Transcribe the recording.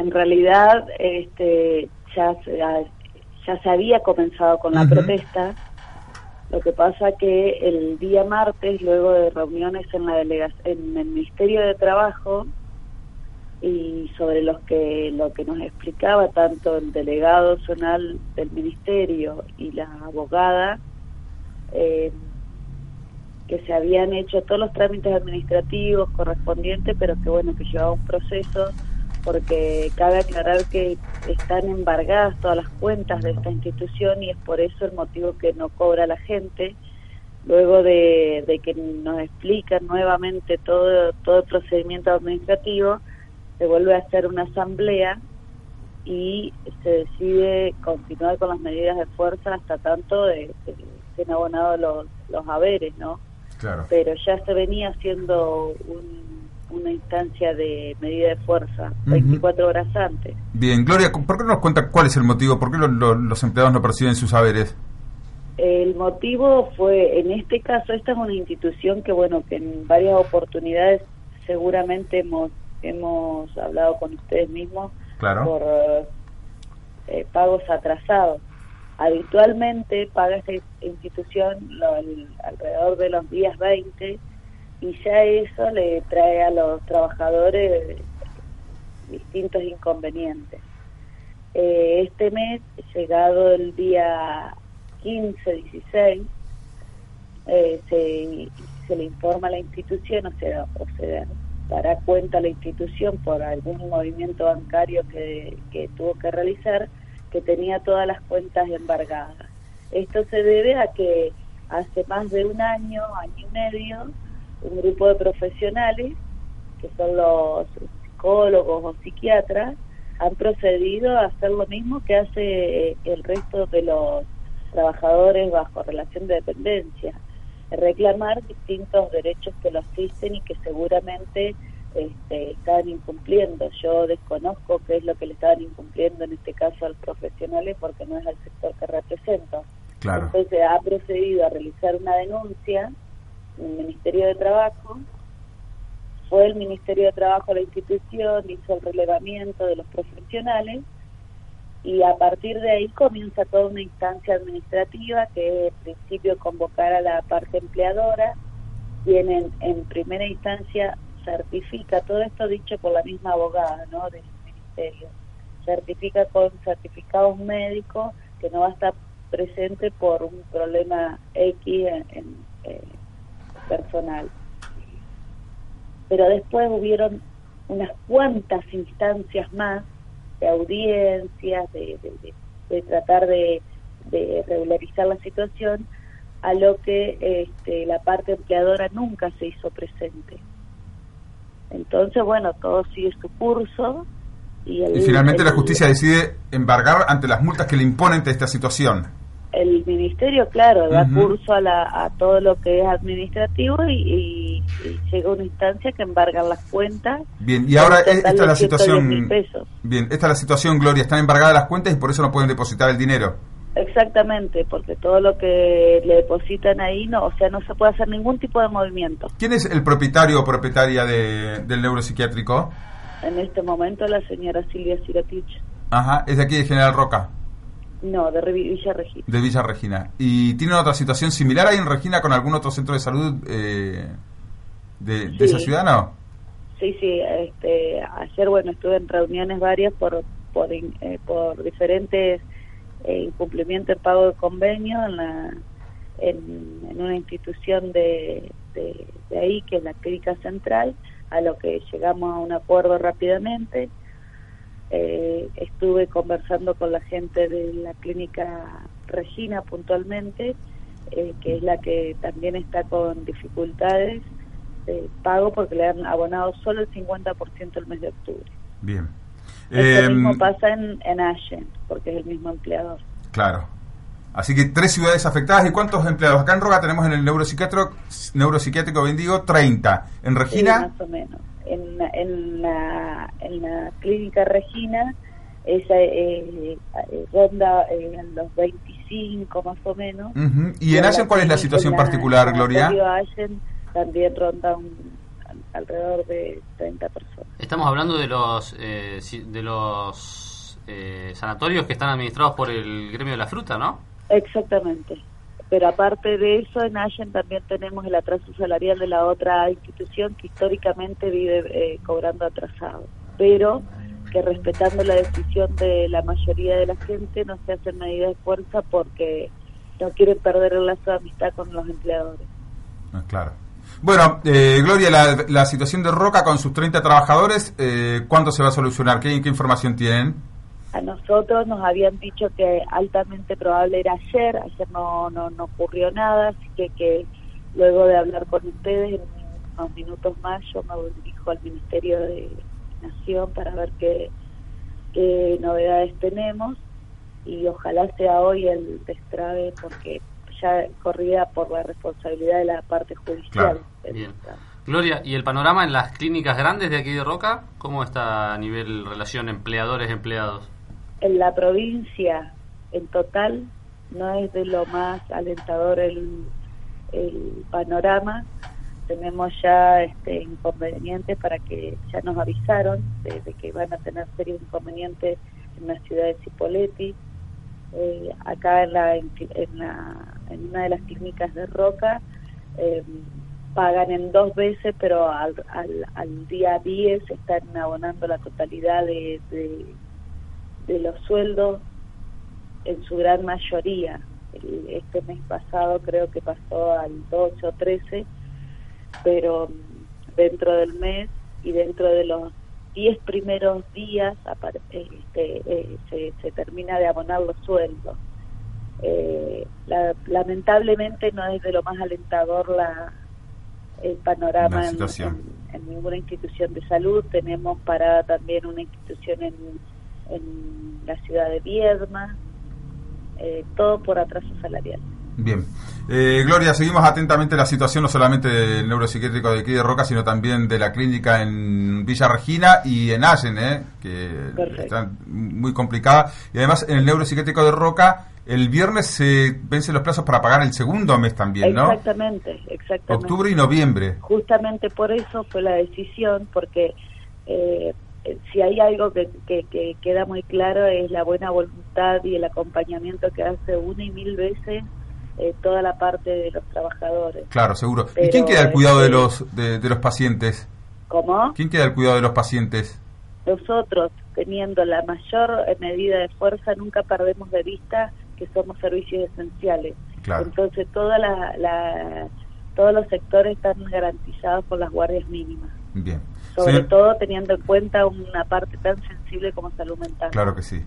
en realidad este, ya, ya se había comenzado con la protesta. Lo que pasa que el día martes, luego de reuniones en la en el Ministerio de Trabajo y sobre los que lo que nos explicaba tanto el delegado zonal del ministerio y la abogada eh, que se habían hecho todos los trámites administrativos correspondientes, pero que bueno, que llevaba un proceso, porque cabe aclarar que están embargadas todas las cuentas de esta institución y es por eso el motivo que no cobra la gente. Luego de, de que nos explican nuevamente todo, todo el procedimiento administrativo, se vuelve a hacer una asamblea y se decide continuar con las medidas de fuerza hasta tanto de, que estén abonados los, los haberes, ¿no? Pero ya se venía haciendo una instancia de medida de fuerza 24 horas antes. Bien, Gloria, ¿por qué no nos cuenta cuál es el motivo? ¿Por qué los empleados no perciben sus haberes? El motivo fue, en este caso, esta es una institución que, bueno, que en varias oportunidades seguramente hemos, hemos hablado con ustedes mismos por eh, pagos atrasados habitualmente paga esta institución alrededor de los días 20 y ya eso le trae a los trabajadores distintos inconvenientes. Eh, este mes, llegado el día 15, 16, eh, se, se, le informa a la institución, o sea, o se dará cuenta a la institución por algún movimiento bancario que, que tuvo que realizar, que tenía todas las cuentas embargadas. Esto se debe a que hace más de un año, año y medio, un grupo de profesionales, que son los psicólogos o psiquiatras, han procedido a hacer lo mismo que hace el resto de los trabajadores bajo relación de dependencia, reclamar distintos derechos que lo asisten y que seguramente este, estaban incumpliendo. Yo desconozco qué es lo que le estaban incumpliendo en este caso al profesionales porque no es el sector que represento. Entonces ha procedido a realizar una denuncia en el Ministerio de Trabajo. Fue el Ministerio de Trabajo la institución, hizo el relevamiento de los profesionales y a partir de ahí comienza toda una instancia administrativa que es en principio convocar a la parte empleadora, tienen en primera instancia certifica, todo esto dicho por la misma abogada ¿no? del ministerio, certifica con certificados médicos que no va a estar presente por un problema X en, eh, personal. Pero después hubieron unas cuantas instancias más de audiencias, de, de, tratar de, de regularizar la situación, a lo que este, la parte empleadora nunca se hizo presente. Entonces, bueno, todo sigue su curso. Y, finalmente la justicia decide embargar ante las multas que le imponen esta situación. El ministerio, claro, da curso a, la, a todo lo que es administrativo y, llega una instancia que embargan las cuentas. Bien, y ahora esta es la situación. Bien, esta es la situación, Gloria. Están embargadas las cuentas y por eso no pueden depositar el dinero. Exactamente, porque todo lo que le depositan ahí, no, o sea, no se puede hacer ningún tipo de movimiento. ¿Quién es el propietario o propietaria de, del neuropsiquiátrico? En este momento la señora Silvia Siratich. Ajá, ¿es de aquí de General Roca? No, de Villa Regina. De Villa Regina. ¿Y tiene otra situación similar ahí en Regina con algún otro centro de salud eh, de, esa ciudad, no? Sí, sí, este, ayer, bueno, estuve en reuniones varias por, por, eh, por diferentes eh, incumplimiento del pago de convenio en, la, en, una institución de, de, ahí, que es la Clínica Central, a lo que llegamos a un acuerdo rápidamente. Eh, estuve conversando con la gente de la Clínica Regina puntualmente, eh, que es la que también está con dificultades de pago porque le han abonado solo el 50% el mes de octubre. Bien. Lo mismo em, pasa en, en Allen, porque es el mismo empleador. Claro. Así que tres ciudades afectadas. ¿Y cuántos empleados? Acá en Roga tenemos en el neuropsiquiátrico, neuropsiquiátrico bendigo 30. ¿En Regina? más o menos. En, en, la, en la clínica Regina esa eh, eh ronda eh, en los 25 más o menos. ¿Y en Allen cuál es la situación particular, Gloria? En Allen también ronda un alrededor de 30 personas. Estamos hablando de los eh, de los eh, sanatorios que están administrados por el gremio de la fruta, ¿no? Exactamente. Pero aparte de eso, en Allen también tenemos el atraso salarial de la otra institución que históricamente vive eh, cobrando atrasado. Pero que respetando la decisión de la mayoría de la gente no se hacen medidas de fuerza porque no quieren perder el lazo de amistad con los empleadores. Ah, claro. Bueno, eh, Gloria, la, situación de Roca con sus 30 trabajadores, eh, ¿cuándo se va a solucionar? ¿Qué, ¿Qué información tienen? A nosotros nos habían dicho que altamente probable era ayer, ayer no, no, no ocurrió nada, así que, que luego de hablar con ustedes en unos minutos más yo me dirijo al Ministerio de Nación para ver qué, qué novedades tenemos y ojalá sea hoy el destrave porque ya corría por la responsabilidad de la parte judicial. Gloria, ¿y el panorama en las clínicas grandes de aquí de Roca? ¿Cómo está a nivel relación empleadores-empleados? En la provincia, en total, no es de lo más alentador el, el panorama. Tenemos ya este, inconvenientes para que ya nos avisaron de, que van a tener serios inconvenientes en la ciudad de Cipolletti, eh, acá en, la, en, la, en una de las clínicas de Roca eh, pagan en dos veces, pero al, al, día 10 están abonando la totalidad de, de, los sueldos en su gran mayoría. este mes pasado creo que pasó al 12 o 13, pero dentro del mes y dentro de los 10 primeros días este, eh, se, se, termina de abonar los sueldos. Eh, lamentablemente no es de lo más alentador la, el panorama en, ninguna institución de salud. Tenemos parada también una institución en, en la ciudad de Viedma, eh, todo por atraso salarial. Bien. Eh, Gloria, seguimos atentamente la situación no solamente del neuropsiquiátrico de aquí de Roca, sino también de la clínica en Villa Regina y en Allen, ¿eh? que está muy complicada. Y además en el neuropsiquiátrico de Roca, el viernes se vencen los plazos para pagar el segundo mes también, ¿no? Exactamente, exactamente. Octubre y noviembre. Justamente por eso fue la decisión, porque eh, si hay algo que, que queda muy claro es la buena voluntad y el acompañamiento que hace una y mil veces eh, toda la parte de los trabajadores. Claro, seguro. ¿Y quién queda al cuidado de los de, los pacientes? ¿Cómo? ¿Quién queda al cuidado de los pacientes? Nosotros, teniendo la mayor medida de fuerza, nunca perdemos de vista que somos servicios esenciales. Claro. Entonces, toda la, todos los sectores están garantizados por las guardias mínimas. Bien. Sobre todo teniendo en cuenta una parte tan sensible como salud mental. Claro que sí.